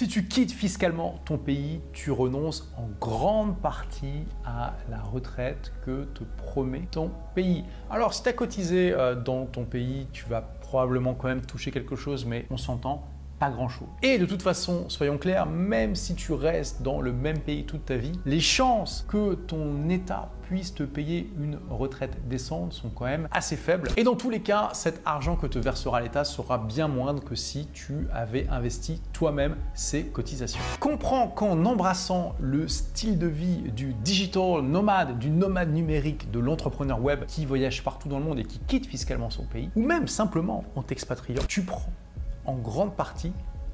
Si tu quittes fiscalement ton pays, tu renonces en grande partie à la retraite que te promet ton pays. Alors si tu as cotisé euh, dans ton pays, tu vas probablement quand même toucher quelque chose, mais on s'entend, grand-chose. Et de toute façon, soyons clairs, même si tu restes dans le même pays toute ta vie, les chances que ton État puisse te payer une retraite décente sont quand même assez faibles. Et dans tous les cas, cet argent que te versera l'État sera bien moindre que si tu avais investi toi-même ces cotisations. Comprends qu'en embrassant le style de vie du digital nomade, du nomade numérique, de l'entrepreneur web qui voyage partout dans le monde et qui quitte fiscalement son pays, ou même simplement en t'expatriant, tu prends en grande partie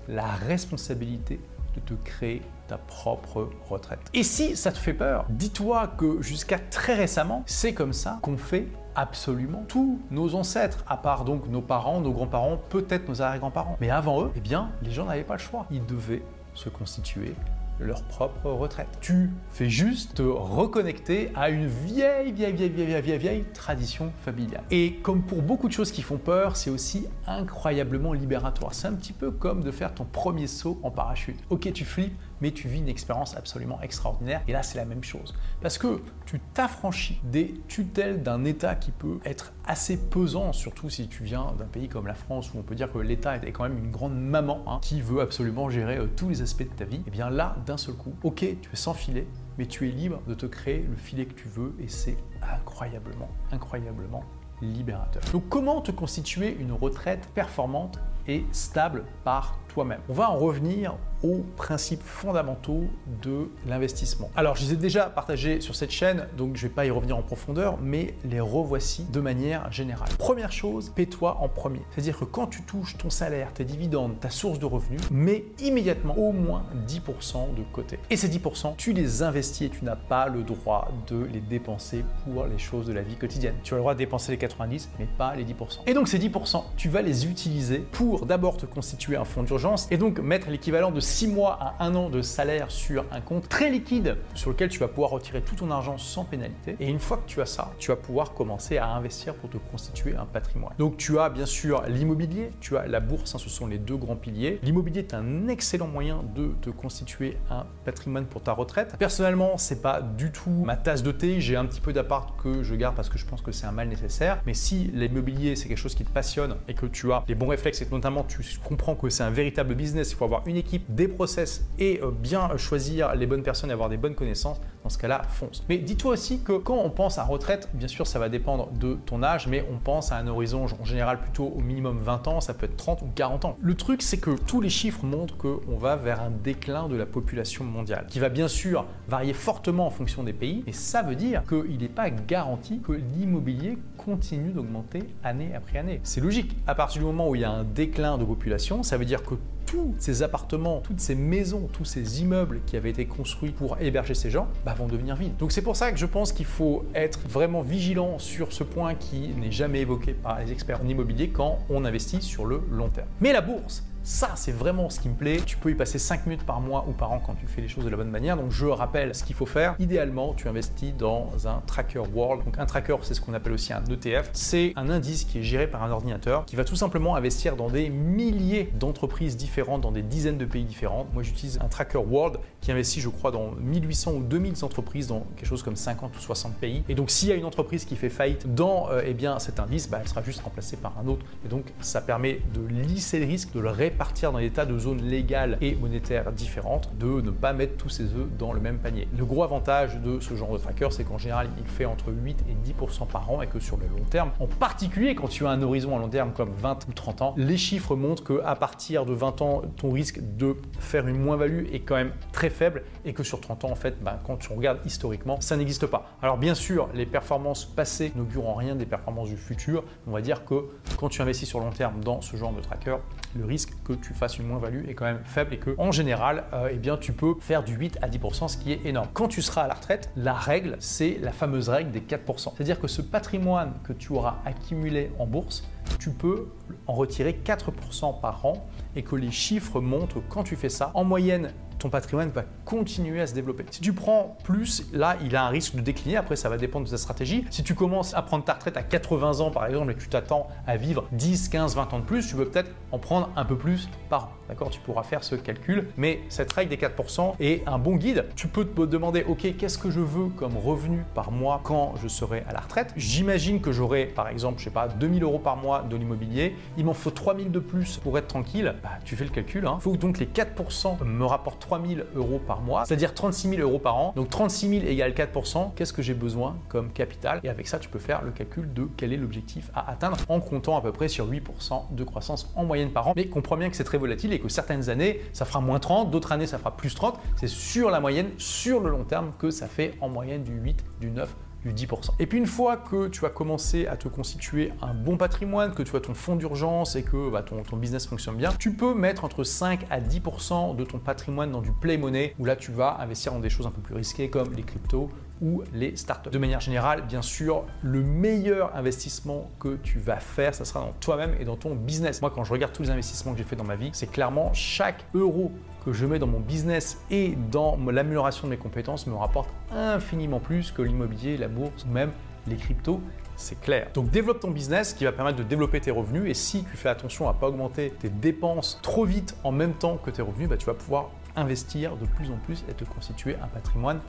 la responsabilité de te créer ta propre retraite. Et si ça te fait peur, dis-toi que jusqu'à très récemment, c'est comme ça qu'on fait absolument tous nos ancêtres, à part donc nos parents, nos grands-parents, peut-être nos arrière-grands-parents. Mais avant eux, eh bien, les gens n'avaient pas le choix. Ils devaient se constituer leur propre retraite. Tu fais juste te reconnecter à une vieille, vieille, vieille, vieille, vieille, vieille tradition familiale. Et comme pour beaucoup de choses qui font peur, c'est aussi incroyablement libératoire. C'est un petit peu comme de faire ton premier saut en parachute. Ok, tu flippes, mais tu vis une expérience absolument extraordinaire. Et là, c'est la même chose. Parce que tu t'affranchis des tutelles d'un État qui peut être assez pesant, surtout si tu viens d'un pays comme la France, où on peut dire que l'État est quand même une grande maman hein, qui veut absolument gérer euh, tous les aspects de ta vie. Et eh bien là, d'un seul coup, ok, tu es sans filet, mais tu es libre de te créer le filet que tu veux et c'est incroyablement, incroyablement libérateur. Donc comment te constituer une retraite performante et stable par toi-même? On va en revenir aux principes fondamentaux de l'investissement. Alors, je les ai déjà partagés sur cette chaîne, donc je ne vais pas y revenir en profondeur, mais les revoici de manière générale. Première chose, paie-toi en premier. C'est-à-dire que quand tu touches ton salaire, tes dividendes, ta source de revenus, mets immédiatement au moins 10% de côté. Et ces 10%, tu les investis et tu n'as pas le droit de les dépenser pour les choses de la vie quotidienne. Tu as le droit de dépenser les 90, mais pas les 10%. Et donc ces 10%, tu vas les utiliser pour d'abord te constituer un fonds d'urgence et donc mettre l'équivalent de 6 mois à 1 an de salaire sur un compte très liquide sur lequel tu vas pouvoir retirer tout ton argent sans pénalité. Et une fois que tu as ça, tu vas pouvoir commencer à investir pour te constituer un patrimoine. Donc tu as bien sûr l'immobilier, tu as la bourse, hein, ce sont les deux grands piliers. L'immobilier est un excellent moyen de te constituer un patrimoine pour ta retraite. Personnellement, c'est pas du tout ma tasse de thé, j'ai un petit peu d'appart que je garde parce que je pense que c'est un mal nécessaire. Mais si l'immobilier c'est quelque chose qui te passionne et que tu as les bons réflexes et que notamment tu comprends que c'est un véritable business, il faut avoir une équipe, des process et euh, bien choisir les bonnes personnes et avoir des bonnes connaissances, dans ce cas-là, fonce. Mais dis-toi aussi que quand on pense à retraite, bien sûr, ça va dépendre de ton âge, mais on pense à un horizon en général plutôt au minimum 20 ans, ça peut être 30 ou 40 ans. Le truc, c'est que tous les chiffres montrent qu'on va vers un déclin de la population mondiale, qui va bien sûr varier fortement en fonction des pays, et ça veut dire qu'il n'est pas garanti que l'immobilier continue d'augmenter année après année. C'est logique. À partir du moment où il y a un déclin de population, ça veut dire que tous ces appartements, toutes ces maisons, tous ces immeubles qui avaient été construits pour héberger ces gens bah, vont devenir vides. Donc c'est pour ça que je pense qu'il faut être vraiment vigilant sur ce point qui n'est jamais évoqué par les experts en immobilier quand on investit sur le long terme. Mais la bourse, ça, c'est vraiment ce qui me plaît. Tu peux y passer 5 minutes par mois ou par an quand tu fais les choses de la bonne manière. Donc, je rappelle ce qu'il faut faire. Idéalement, tu investis dans un tracker world. Donc, un tracker, c'est ce qu'on appelle aussi un ETF. C'est un indice qui est géré par un ordinateur qui va tout simplement investir dans des milliers d'entreprises différentes, dans des dizaines de pays différents. Moi, j'utilise un tracker world qui investit, je crois, dans 1800 ou 2000 entreprises dans quelque chose comme 50 ou 60 pays. Et donc, s'il y a une entreprise qui fait faillite dans euh, eh bien, cet indice, bah, elle sera juste remplacée par un autre. Et donc, ça permet de lisser le risque, de le répartir partir dans des tas de zones légales et monétaires différentes, de ne pas mettre tous ses œufs dans le même panier. Le gros avantage de ce genre de tracker, c'est qu'en général, il fait entre 8 et 10% par an et que sur le long terme, en particulier quand tu as un horizon à long terme comme 20 ou 30 ans, les chiffres montrent qu'à partir de 20 ans, ton risque de faire une moins-value est quand même très faible et que sur 30 ans, en fait, ben, quand tu regardes historiquement, ça n'existe pas. Alors bien sûr, les performances passées n'augurent en rien des performances du futur. On va dire que quand tu investis sur long terme dans ce genre de tracker, le risque que tu fasses une moins-value est quand même faible et que en général, euh, eh tu peux faire du 8 à 10%, ce qui est énorme. Quand tu seras à la retraite, la règle, c'est la fameuse règle des 4%. C'est-à-dire que ce patrimoine que tu auras accumulé en bourse, tu peux en retirer 4% par an et que les chiffres montrent quand tu fais ça, en moyenne, ton patrimoine va continuer à se développer. Si tu prends plus, là, il a un risque de décliner. Après, ça va dépendre de ta stratégie. Si tu commences à prendre ta retraite à 80 ans, par exemple, et que tu t'attends à vivre 10, 15, 20 ans de plus, tu veux peut-être en prendre un peu plus plus par an. D'accord? Tu pourras faire ce calcul, mais cette règle des 4% est un bon guide. Tu peux te demander, ok, qu'est-ce que je veux comme revenu par mois quand je serai à la retraite? J'imagine que j'aurai, par exemple, je sais pas, 2000 euros par mois de l'immobilier. Il m'en faut 3000 de plus pour être tranquille. Bah, tu fais le calcul. Il hein. faut donc les 4% me rapportent 3000 euros par mois, c'est-à-dire 36 000 euros par an. Donc 36 000 égale 4%. Qu'est-ce que j'ai besoin comme capital? Et avec ça, tu peux faire le calcul de quel est l'objectif à atteindre en comptant à peu près sur 8% de croissance en moyenne par an. Mais comprends bien que c'est très volatile et que certaines années, ça fera moins 30, d'autres années, ça fera plus 30. C'est sur la moyenne, sur le long terme, que ça fait en moyenne du 8, du 9, du 10%. Et puis une fois que tu as commencé à te constituer un bon patrimoine, que tu as ton fonds d'urgence et que bah, ton, ton, business fonctionne bien, tu peux mettre entre 5 à 10% de ton patrimoine dans du play money, où là tu vas investir dans des choses un peu plus risquées comme les cryptos, ou les startups. De manière générale, bien sûr, le meilleur investissement que tu vas faire, ça sera dans toi-même et dans ton business. Moi, quand je regarde tous les investissements que j'ai fait dans ma vie, c'est clairement chaque euro que je mets dans mon business et dans l'amélioration de mes compétences me rapporte infiniment plus que l'immobilier, la bourse ou même les cryptos c'est clair. Donc développe ton business qui va permettre de développer tes revenus et si tu fais attention à ne pas augmenter tes dépenses trop vite en même temps que tes revenus, bah, tu vas pouvoir investir de plus en plus et te constituer un patrimoine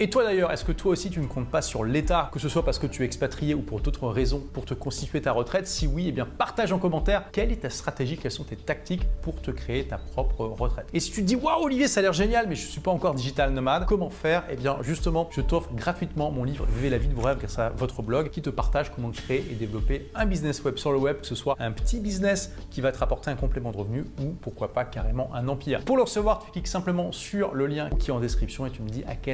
Et toi d'ailleurs, est-ce que toi aussi tu ne comptes pas sur l'État, que ce soit parce que tu es expatrié ou pour d'autres raisons, pour te constituer ta retraite? Si oui, eh bien partage en commentaire quelle est ta stratégie, quelles sont tes tactiques pour te créer ta propre retraite. Et si tu te dis waouh Olivier, ça a l'air génial, mais je ne suis pas encore digital nomade, comment faire? Eh bien justement, je t'offre gratuitement mon livre Vivez la vie de vos rêves grâce à votre blog qui te partage comment créer et développer un business web sur le web, que ce soit un petit business qui va te rapporter un complément de revenu ou pourquoi pas carrément un empire. Pour le recevoir, tu cliques simplement sur le lien qui est en description et tu me dis à